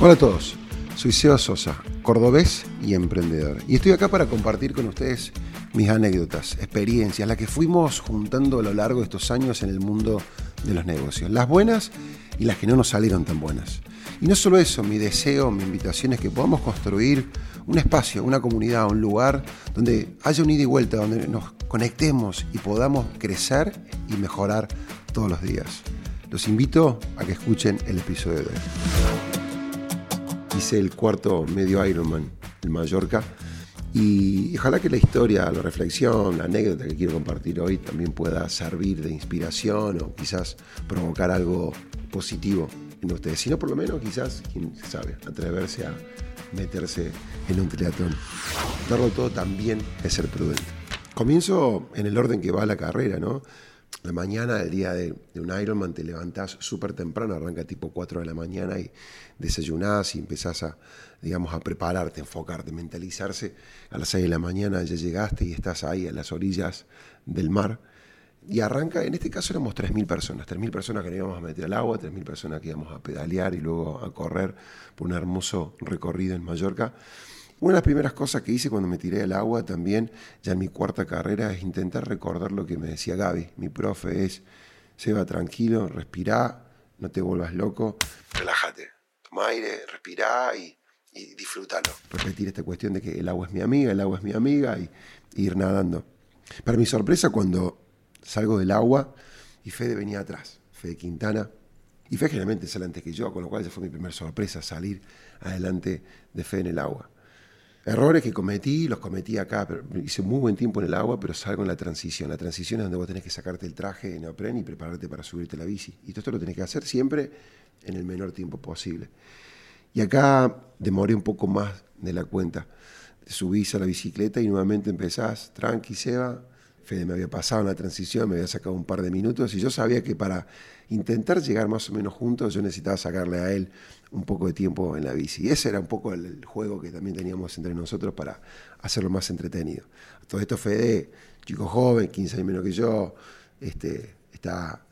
Hola a todos, soy Seo Sosa, cordobés y emprendedor. Y estoy acá para compartir con ustedes mis anécdotas, experiencias, las que fuimos juntando a lo largo de estos años en el mundo de los negocios. Las buenas y las que no nos salieron tan buenas. Y no solo eso, mi deseo, mi invitación es que podamos construir un espacio, una comunidad, un lugar donde haya un ida y vuelta, donde nos conectemos y podamos crecer y mejorar todos los días. Los invito a que escuchen el episodio de hoy. Hice el cuarto medio Ironman en Mallorca y ojalá que la historia, la reflexión, la anécdota que quiero compartir hoy también pueda servir de inspiración o quizás provocar algo positivo en ustedes. Si no, por lo menos quizás, quién sabe, atreverse a meterse en un triatlón. Darlo todo también es ser prudente. Comienzo en el orden que va la carrera, ¿no? La mañana del día de, un Ironman te levantás súper temprano, arranca tipo 4 de la mañana y desayunás y empezás a, digamos, a prepararte, enfocarte, mentalizarse. A las 6 de la mañana ya llegaste y estás ahí a las orillas del mar. Y arranca, en este caso éramos 3.000 personas, 3.000 personas que nos íbamos a meter al agua, 3.000 personas que íbamos a pedalear y luego a correr por un hermoso recorrido en Mallorca. Una de las primeras cosas que hice cuando me tiré al agua también, ya en mi cuarta carrera, es intentar recordar lo que me decía Gaby, mi profe, es, Seba, tranquilo, respirá, no te vuelvas loco, relájate, toma aire, respirá y, y disfrútalo. Repetir esta cuestión de que el agua es mi amiga, el agua es mi amiga y, ir nadando. Para mi sorpresa, cuando salgo del agua y Fede venía atrás, Fede Quintana, y Fede generalmente sale antes que yo, con lo cual esa fue mi primera sorpresa, salir adelante de Fede en el agua. Errores que cometí, los cometí acá, pero hice muy buen tiempo en el agua, pero salgo en la transición. La transición es donde vos tenés que sacarte el traje en neopren y prepararte para subirte la bici. Y todo esto lo tenés que hacer siempre en el menor tiempo posible. Y acá demoré un poco más de la cuenta. Subís a la bicicleta y nuevamente empezás, tranqui, Seba. Fede me había pasado en la transición, me había sacado un par de minutos y yo sabía que para intentar llegar más o menos juntos yo necesitaba sacarle a él un poco de tiempo en la bici. Y ese era un poco el, juego que también teníamos entre nosotros para hacerlo más entretenido. Todo esto Fede, chico joven, 15 años menos que yo, este, está,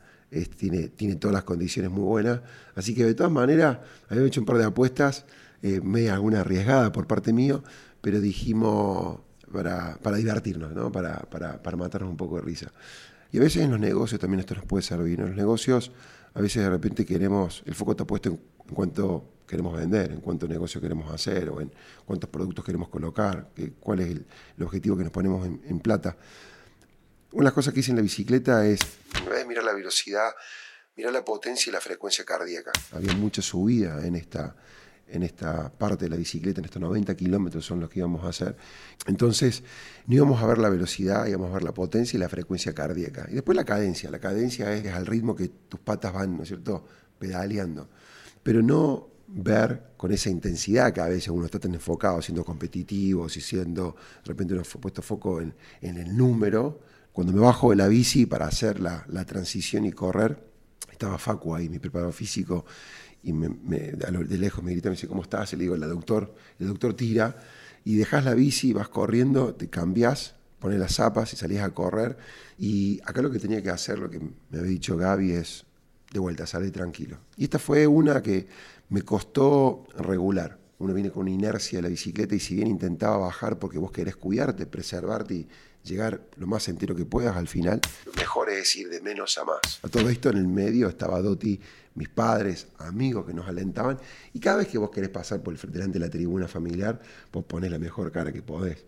tiene, tiene todas las condiciones muy buenas. Así que de todas maneras, había hecho un par de apuestas, eh, media alguna arriesgada por parte mío, pero dijimos para, para divertirnos, ¿no? para, para, para matarnos un poco de risa. Y a veces en los negocios también esto nos puede servir. En los negocios a veces de repente queremos, el foco está puesto en, cuánto queremos vender, en cuánto negocio queremos hacer o en cuántos productos queremos colocar, cuál es el, objetivo que nos ponemos en, plata. Una de las cosas que hice en la bicicleta es, en mirar la velocidad, mirar la potencia y la frecuencia cardíaca. Había mucha subida en esta, en esta parte de la bicicleta, en estos 90 kilómetros son los que íbamos a hacer. Entonces, no íbamos a ver la velocidad, íbamos a ver la potencia y la frecuencia cardíaca. Y después la cadencia. La cadencia es, al ritmo que tus patas van, ¿no es cierto?, pedaleando. Pero no ver con esa intensidad que a veces uno está tan enfocado, siendo competitivo, y siendo, de repente uno ha puesto foco en, el número. Cuando me bajo de la bici para hacer la, la transición y correr, estaba Facu ahí, mi preparador físico, y de lejos me grita, me dice, ¿cómo estás? Y le digo, el doctor, el doctor tira, y dejas la bici, vas corriendo, te cambias, pones las zapas y salís a correr. Y acá lo que tenía que hacer, lo que me había dicho Gaby, es de vuelta, salir tranquilo. Y esta fue una que me costó regular. Uno viene con inercia de la bicicleta y si bien intentaba bajar porque vos querés cuidarte, preservarte y llegar lo más entero que puedas al final, lo mejor es ir de menos a más. A todo esto en el medio estaba Doti, mis padres, amigos que nos alentaban, y cada vez que vos querés pasar por el, delante de la tribuna familiar, vos ponés la mejor cara que podés.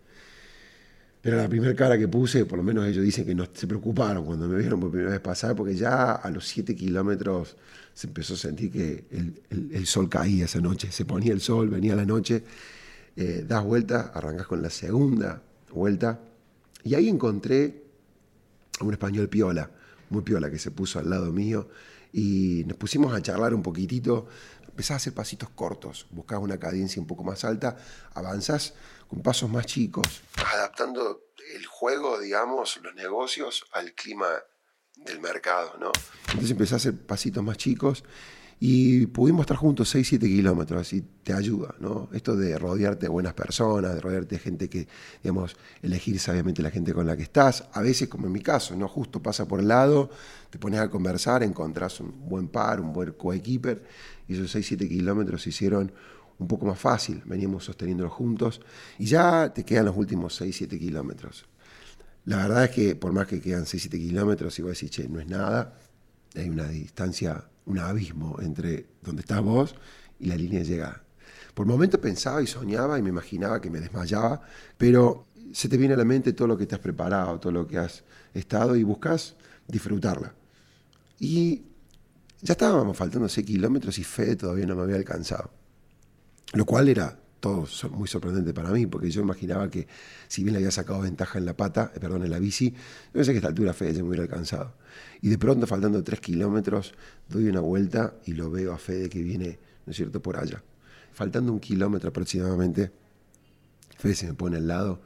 Pero la primera cara que puse, por lo menos ellos dicen que no se preocuparon cuando me vieron por primera vez pasar, porque ya a los 7 kilómetros se empezó a sentir que el, sol caía esa noche, se ponía el sol, venía la noche, eh, das vuelta, arrancas con la segunda vuelta, y ahí encontré a un español piola, muy piola, que se puso al lado mío y nos pusimos a charlar un poquitito. Empezás a hacer pasitos cortos, buscás una cadencia un poco más alta, avanzás con pasos más chicos, adaptando el juego, digamos, los negocios al clima del mercado, ¿no? Entonces empezás a hacer pasitos más chicos Y pudimos estar juntos 6, 7 kilómetros y te ayuda, ¿no? Esto de rodearte de buenas personas, de rodearte de gente que, digamos, elegir sabiamente la gente con la que estás. A veces, como en mi caso, ¿no? Justo pasa por el lado, te pones a conversar, encontrás un buen par, un buen coequiper, y esos 6, 7 kilómetros se hicieron un poco más fácil, veníamos sosteniéndolo juntos, y ya te quedan los últimos 6, 7 kilómetros. La verdad es que por más que quedan 6, 7 kilómetros, y decís, che, no es nada, hay una distancia un abismo entre donde estás vos y la línea de llegada. Por momentos pensaba y soñaba y me imaginaba que me desmayaba, pero se te viene a la mente todo lo que te has preparado, todo lo que has estado y buscas disfrutarla. Y ya estábamos faltando 6 kilómetros y Fede todavía no me había alcanzado. Lo cual era todo muy sorprendente para mí, porque yo imaginaba que si bien le había sacado ventaja en la pata, eh, perdón, en la bici, yo pensé que a esta altura Fede ya me hubiera alcanzado. Y de pronto, faltando tres kilómetros, doy una vuelta y lo veo a Fede que viene, ¿no es cierto?, por allá. Faltando un kilómetro aproximadamente, Fede se me pone al lado,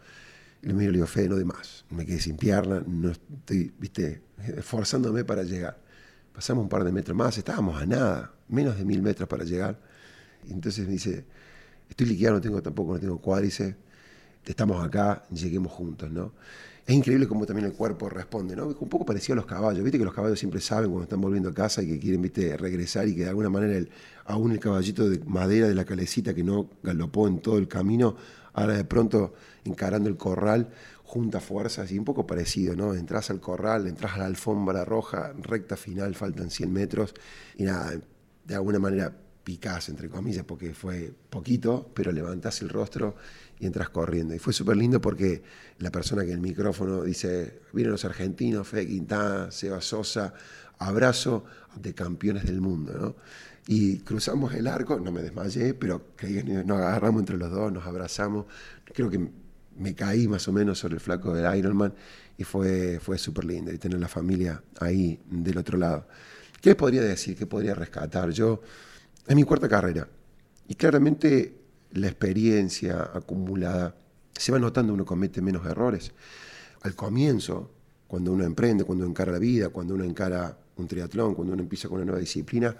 le miro y le digo, Fede, no de más, me quedé sin pierna, no estoy, viste, esforzándome para llegar. Pasamos un par de metros más, estábamos a nada, menos de mil metros para llegar. Y entonces me dice, estoy liquidado, no tengo tampoco, no tengo cuádriceps, estamos acá, lleguemos juntos, ¿no? Es increíble cómo también el cuerpo responde, ¿no? Un poco parecido a los caballos. Viste que los caballos siempre saben cuando están volviendo a casa y que quieren, viste, regresar y que de alguna manera aún el caballito de madera de la calecita que no galopó en todo el camino, ahora de pronto encarando el corral, junta fuerzas y un poco parecido, ¿no? Entras al corral, entras a la alfombra roja, recta final, faltan 100 metros y nada, de alguna manera picás, entre comillas, porque fue poquito, pero levantás el rostro y entras corriendo. Y fue súper lindo porque la persona que el micrófono dice, vienen los argentinos, Fede Quintana, Seba Sosa, abrazo de campeones del mundo, ¿no? Y cruzamos el arco, no me desmayé, pero nos agarramos entre los dos, nos abrazamos. Creo que me caí más o menos sobre el flaco del Ironman y fue, fue súper lindo y tener la familia ahí del otro lado. ¿Qué podría decir? ¿Qué podría rescatar? Yo es mi cuarta carrera. Y claramente la experiencia acumulada se va notando, uno comete menos errores. Al comienzo, cuando uno emprende, cuando encara la vida, cuando uno encara un triatlón, cuando uno empieza con una nueva disciplina,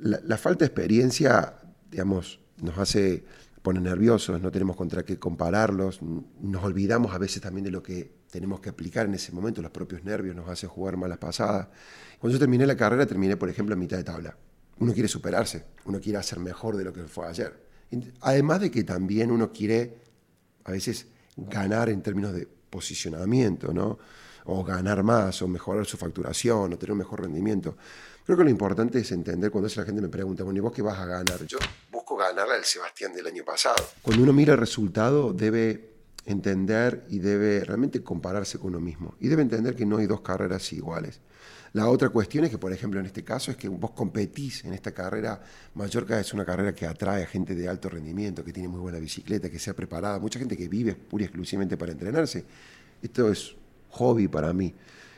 la, falta de experiencia, digamos, nos hace poner nerviosos, no tenemos contra qué compararlos, nos olvidamos a veces también de lo que tenemos que aplicar en ese momento, los propios nervios nos hacen jugar malas pasadas. Cuando yo terminé la carrera, terminé, por ejemplo, a mitad de tabla uno quiere superarse, uno quiere hacer mejor de lo que fue ayer. Además de que también uno quiere a veces ganar en términos de posicionamiento, ¿no? O ganar más, o mejorar su facturación, o tener un mejor rendimiento. Creo que lo importante es entender cuando la gente me pregunta, bueno, ¿y vos qué vas a ganar? Yo busco ganarle al Sebastián del año pasado. Cuando uno mira el resultado, debe entender y debe realmente compararse con uno mismo. Y debe entender que no hay dos carreras iguales. La otra cuestión es que, por ejemplo, en este caso es que vos competís en esta carrera. Mallorca es una carrera que atrae a gente de alto rendimiento, que tiene muy buena bicicleta, que sea preparada, mucha gente que vive pura y exclusivamente para entrenarse. Esto es hobby para mí.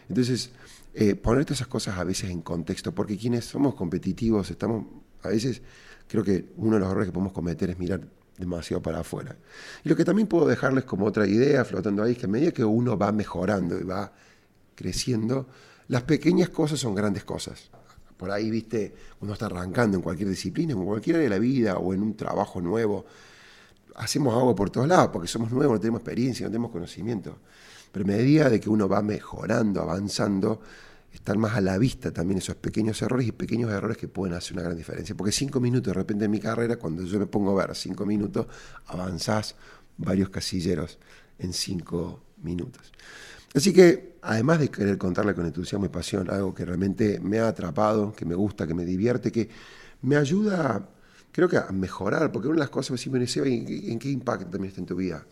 Entonces, eh, poner todas esas cosas a veces en contexto, porque quienes somos competitivos, estamos, a veces, creo que uno de los errores que podemos cometer es mirar demasiado para afuera. Y lo que también puedo dejarles como otra idea flotando ahí es que a medida que uno va mejorando y va creciendo, las pequeñas cosas son grandes cosas. Por ahí, viste, uno está arrancando en cualquier disciplina, en cualquier área de la vida o en un trabajo nuevo, hacemos algo por todos lados porque somos nuevos, no tenemos experiencia, no tenemos conocimiento. Pero a medida de que uno va mejorando, avanzando, están más a la vista también esos pequeños errores y pequeños errores que pueden hacer una gran diferencia. Porque cinco minutos de repente en mi carrera, cuando yo me pongo a ver cinco minutos, avanzás varios casilleros en cinco minutos. Así que, además de querer contarle con entusiasmo y pasión algo que realmente me ha atrapado, que me gusta, que me divierte, que me ayuda, creo que a mejorar, porque una de las cosas que me dice, ¿en qué impacta también está en tu vida?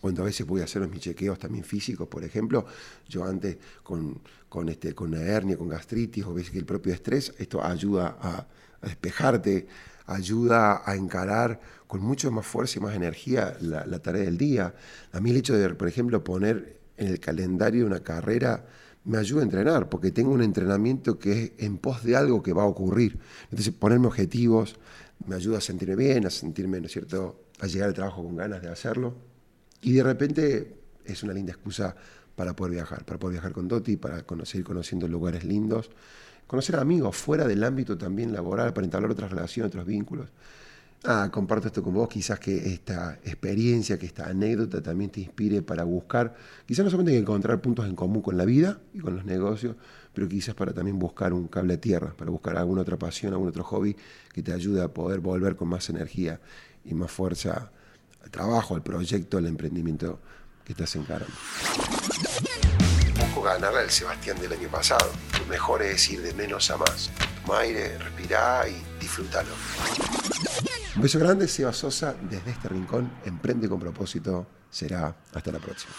Cuando a veces voy a hacer mis chequeos también físicos, por ejemplo, yo antes con, con, este, con una hernia, con gastritis, o ves que el propio estrés, esto ayuda a, despejarte, ayuda a encarar con mucho más fuerza y más energía la, la, tarea del día. A mí el hecho de, por ejemplo, poner en el calendario una carrera me ayuda a entrenar, porque tengo un entrenamiento que es en pos de algo que va a ocurrir. Entonces, ponerme objetivos me ayuda a sentirme bien, a sentirme, ¿no es cierto?, a llegar al trabajo con ganas de hacerlo. Y de repente es una linda excusa para poder viajar, para poder viajar con Doti, para seguir conociendo lugares lindos, conocer amigos fuera del ámbito también laboral, para entablar otras relaciones, otros vínculos. Ah, comparto esto con vos, quizás que esta experiencia, que esta anécdota también te inspire para buscar, quizás no solamente encontrar puntos en común con la vida y con los negocios, pero quizás para también buscar un cable a tierra, para buscar alguna otra pasión, algún otro hobby que te ayude a poder volver con más energía y más fuerza al trabajo, al proyecto, al emprendimiento que estás encarando. Busco ganarle al Sebastián del año pasado. Lo mejor es ir de menos a más. Toma aire, respira y disfrútalo. Un beso grande, Seba Sosa, desde este rincón. Emprende con propósito. Será hasta la próxima.